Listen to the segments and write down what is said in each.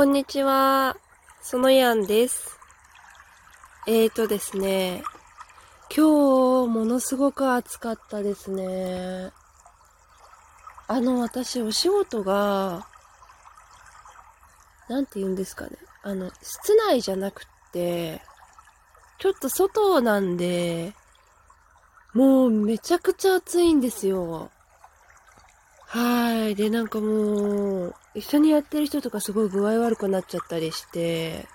こんにちは。そのやんです。えーとですね、今日、ものすごく暑かったですね。あの、私、お仕事が、なんて言うんですかね。あの、室内じゃなくって、ちょっと外なんで、もうめちゃくちゃ暑いんですよ。はい。で、なんかもう、一緒にやってる人とかすごい具合悪くなっちゃったりして、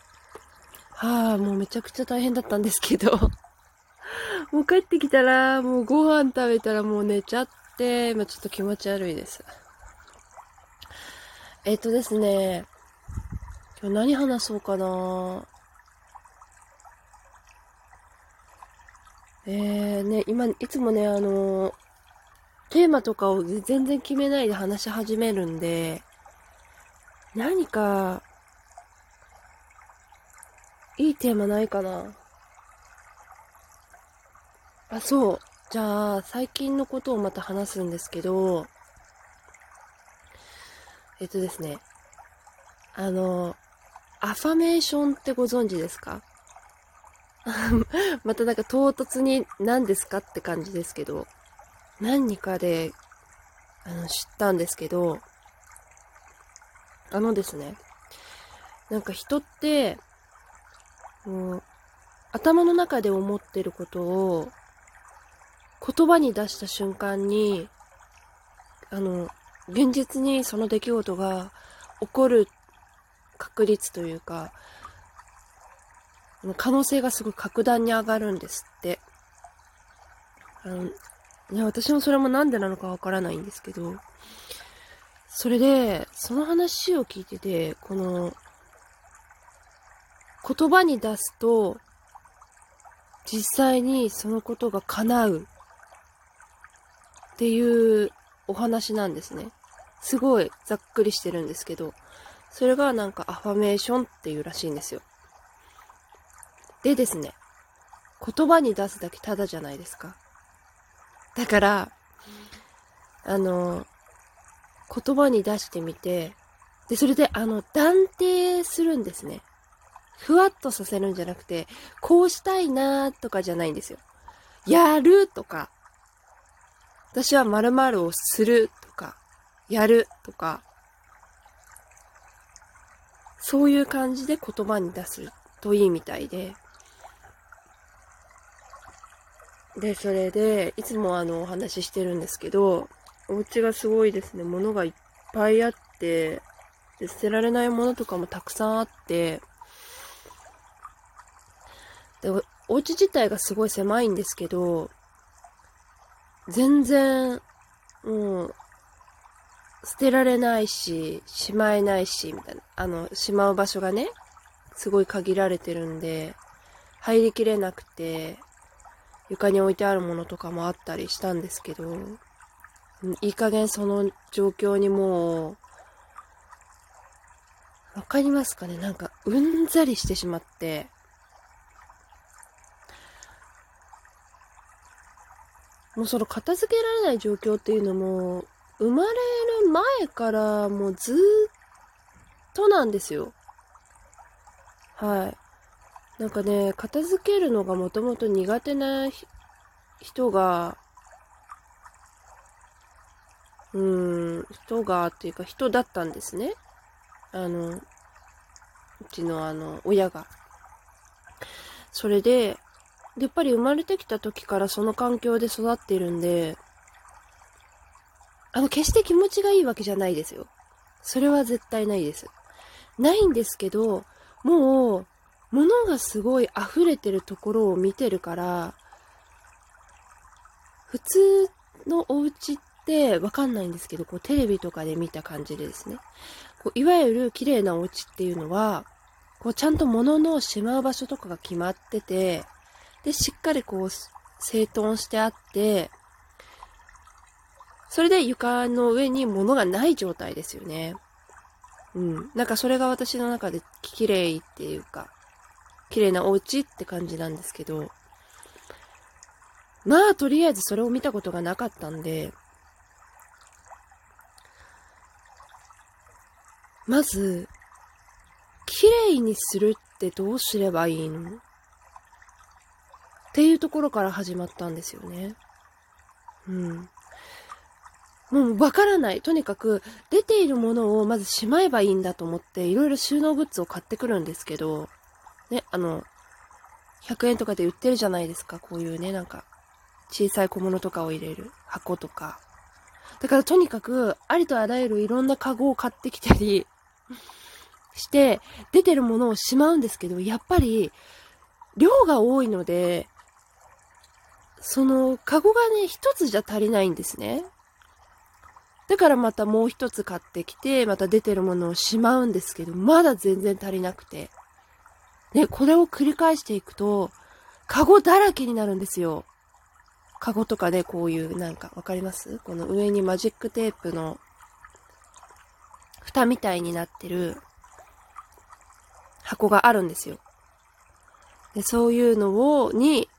はあ、もうめちゃくちゃ大変だったんですけど もう帰ってきたら、もうご飯食べたらもう寝ちゃって、今ちょっと気持ち悪いです。えっとですね、今日何話そうかなえーね、今、いつもね、あの、テーマとかを全然決めないで話し始めるんで、何か、いいテーマないかな？あ、そう。じゃあ、最近のことをまた話すんですけど、えっとですね。あの、アファメーションってご存知ですか？またなんか唐突に何ですかって感じですけど、何かで、あの、知ったんですけど、あのですね、なんか人って、もう、頭の中で思ってることを、言葉に出した瞬間に、あの、現実にその出来事が起こる確率というか、可能性がすごい格段に上がるんですって。あの、ね、私もそれもなんでなのかわからないんですけど、それで、その話を聞いてて、この、言葉に出すと、実際にそのことが叶うっていうお話なんですね。すごいざっくりしてるんですけど、それがなんかアファメーションっていうらしいんですよ。でですね、言葉に出すだけただじゃないですか。だから、あの、言葉に出してみて、で、それで、あの、断定するんですね。ふわっとさせるんじゃなくて、こうしたいなとかじゃないんですよ。やるとか、私は〇〇をするとか、やるとか、そういう感じで言葉に出すといいみたいで、で、それで、いつもあの、お話ししてるんですけど、お家がすごいですね、物がいっぱいあって、で、捨てられないものとかもたくさんあって、で、お家自体がすごい狭いんですけど、全然、もう、捨てられないし、しまえないし、みたいな。あの、しまう場所がね、すごい限られてるんで、入りきれなくて、床に置いてあるものとかもあったりしたんですけど、いい加減その状況にもう、わかりますかね？なんか、うんざりしてしまって、もうその片付けられない状況っていうのも、生まれる前からもうずっとなんですよ。はい。なんかね、片付けるのがもともと苦手な人が、うーん、人がっていうか人だったんですね。あの、うちのあの、親が。それで、やっぱり生まれてきた時からその環境で育ってるんで、あの、決して気持ちがいいわけじゃないですよ。それは絶対ないです。ないんですけど、もう、物がすごい溢れてるところを見てるから、普通のお家ってわかんないんですけど、こうテレビとかで見た感じでですね、こういわゆる綺麗なお家っていうのは、こうちゃんと物のしまう場所とかが決まってて、で、しっかりこう整頓してあって、それで床の上に物がない状態ですよね。うん。なんかそれが私の中で綺麗っていうか、綺麗なお家って感じなんですけど、まあ、とりあえずそれを見たことがなかったんで、まず、綺麗にするってどうすればいいの？っていうところから始まったんですよね。うん。もうわからない。とにかく、出ているものをまずしまえばいいんだと思って、いろいろ収納グッズを買ってくるんですけど、ね、あの、100円とかで売ってるじゃないですか。こういうね、なんか、小さい小物とかを入れる箱とか。だからとにかく、ありとあらゆるいろんなカゴを買ってきたりして、出てるものをしまうんですけど、やっぱり、量が多いので、その、カゴがね、一つじゃ足りないんですね。だからまたもう一つ買ってきて、また出てるものをしまうんですけど、まだ全然足りなくて。ね、これを繰り返していくと、カゴだらけになるんですよ。カゴとかでこういうなんか、わかります？この上にマジックテープの蓋みたいになってる箱があるんですよ。でそういうのを、に、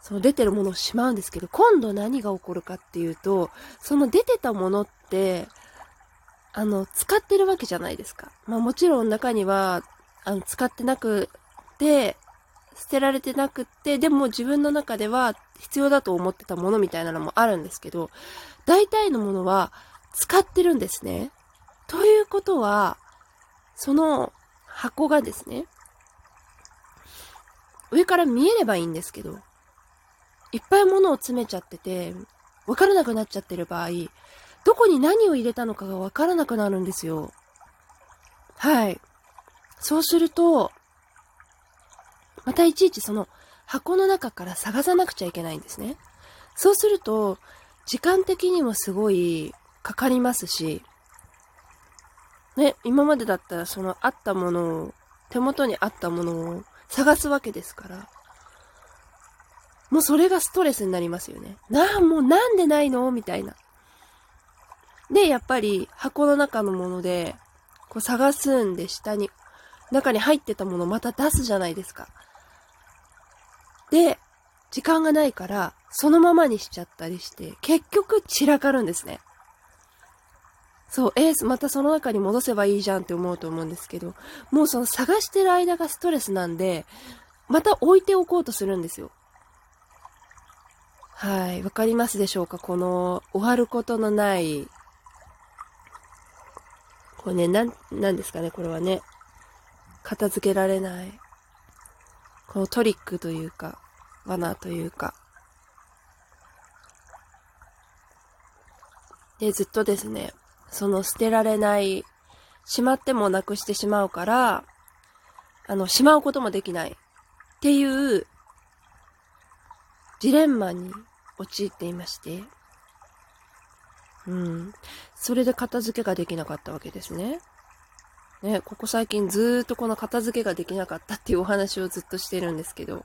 その出てるものをしまうんですけど、今度何が起こるかっていうと、その出てたものって、あの、使ってるわけじゃないですか。まあもちろん中には、あの、使ってなくて、捨てられてなくって、でも自分の中では必要だと思ってたものみたいなのもあるんですけど、大体のものは使ってるんですね。ということは、その箱がですね、上から見えればいいんですけど、いっぱい物を詰めちゃってて、わからなくなっちゃってる場合、どこに何を入れたのかがわからなくなるんですよ。はい。そうすると、またいちいちその箱の中から探さなくちゃいけないんですね。そうすると、時間的にもすごいかかりますし、ね、今までだったらそのあったものを、手元にあったものを探すわけですから、もうそれがストレスになりますよね。なあ、もうなんでないの？みたいな。で、やっぱり箱の中のもので、こう探すんで下に、中に入ってたものをまた出すじゃないですか。で、時間がないから、そのままにしちゃったりして、結局散らかるんですね。そう、えー、またその中に戻せばいいじゃんって思うと思うんですけど、もうその探してる間がストレスなんで、また置いておこうとするんですよ。はい。わかりますでしょうか？この、終わることのない、これね、なん、なんですかね？これはね。片付けられない。このトリックというか、罠というか。で、ずっとですね、その捨てられない、しまってもなくしてしまうから、あの、しまうこともできないっていうジレンマに陥っていまして、うん。それで片付けができなかったわけですね。ね、ここ最近ずっとこの片付けができなかったっていうお話をずっとしてるんですけど、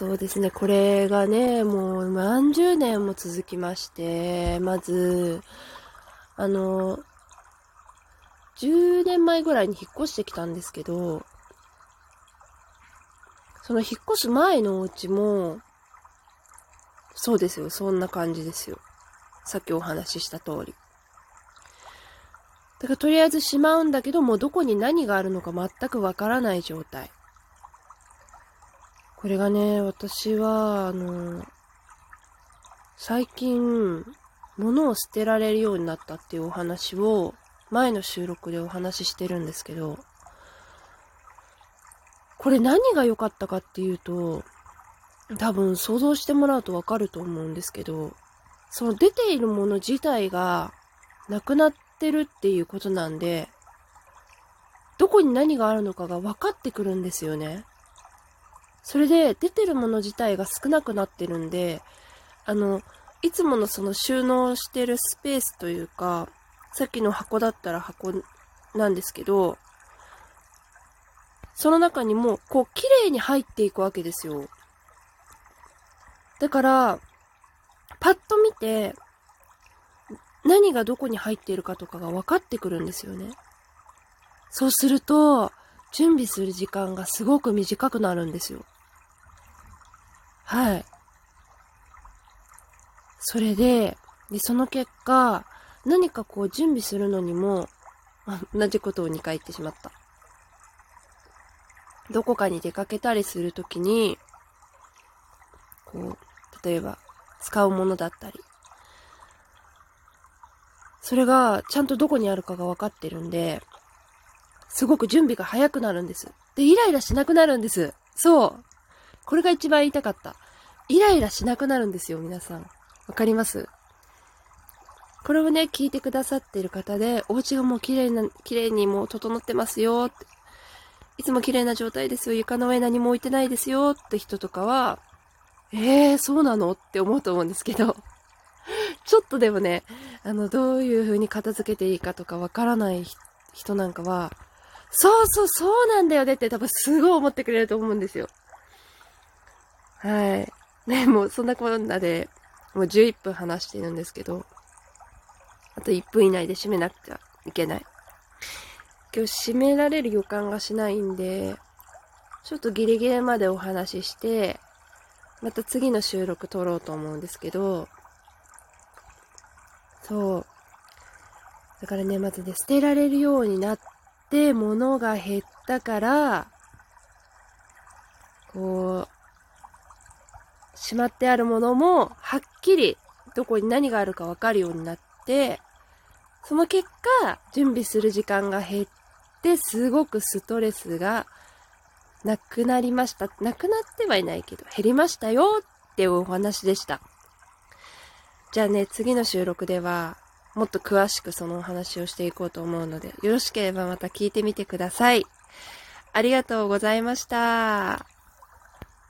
そうですね、これがね、もう何十年も続きまして、まず、あの、10年前ぐらいに引っ越してきたんですけど、その引っ越す前のお家も、そうですよ、そんな感じですよ。さっきお話しした通り。だからとりあえずしまうんだけど、もうどこに何があるのか全くわからない状態。これがね、私は、あの、最近、物を捨てられるようになったっていうお話を、前の収録でお話ししてるんですけど、これ何が良かったかっていうと、多分想像してもらうとわかると思うんですけど、その出ているもの自体がなくなってるっていうことなんで、どこに何があるのかが分かってくるんですよね。それで出てるもの自体が少なくなってるんで、あの、いつものその収納してるスペースというか、さっきの箱だったら箱なんですけど、その中にも、こう、綺麗に入っていくわけですよ。だから、パッと見て、何がどこに入っているかとかが分かってくるんですよね。そうすると、準備する時間がすごく短くなるんですよ。はい。それで、で、その結果、何かこう準備するのにも、同じことを2回言ってしまった。どこかに出かけたりするときに、こう、例えば、使うものだったり、それがちゃんとどこにあるかが分かってるんで、すごく準備が早くなるんです。で、イライラしなくなるんです。そう。これが一番言いたかった。イライラしなくなるんですよ、皆さん。わかります？これをね、聞いてくださってる方で、お家がもう綺麗な、綺麗にもう整ってますよって。いつも綺麗な状態ですよ。床の上何も置いてないですよって人とかは、えー、そうなのって思うと思うんですけど、ちょっとでもね、あの、どういう風に片付けていいかとかわからない人なんかは、そうそう、そうなんだよねって多分すごい思ってくれると思うんですよ。はい。ね、もうそんなこんなで、もう11分話してるんですけど、あと1分以内で締めなくちゃいけない。今日締められる予感がしないんで、ちょっとギリギリまでお話しして、また次の収録撮ろうと思うんですけど、そう。だからね、まずね、捨てられるようになって、物が減ったから、こう、しまってあるものも、はっきりどこに何があるかわかるようになって、その結果、準備する時間が減って、すごくストレスがなくなりました。なくなってはいないけど、減りましたよっていうお話でした。じゃあね、次の収録では、もっと詳しくそのお話をしていこうと思うので、よろしければまた聞いてみてください。ありがとうございました。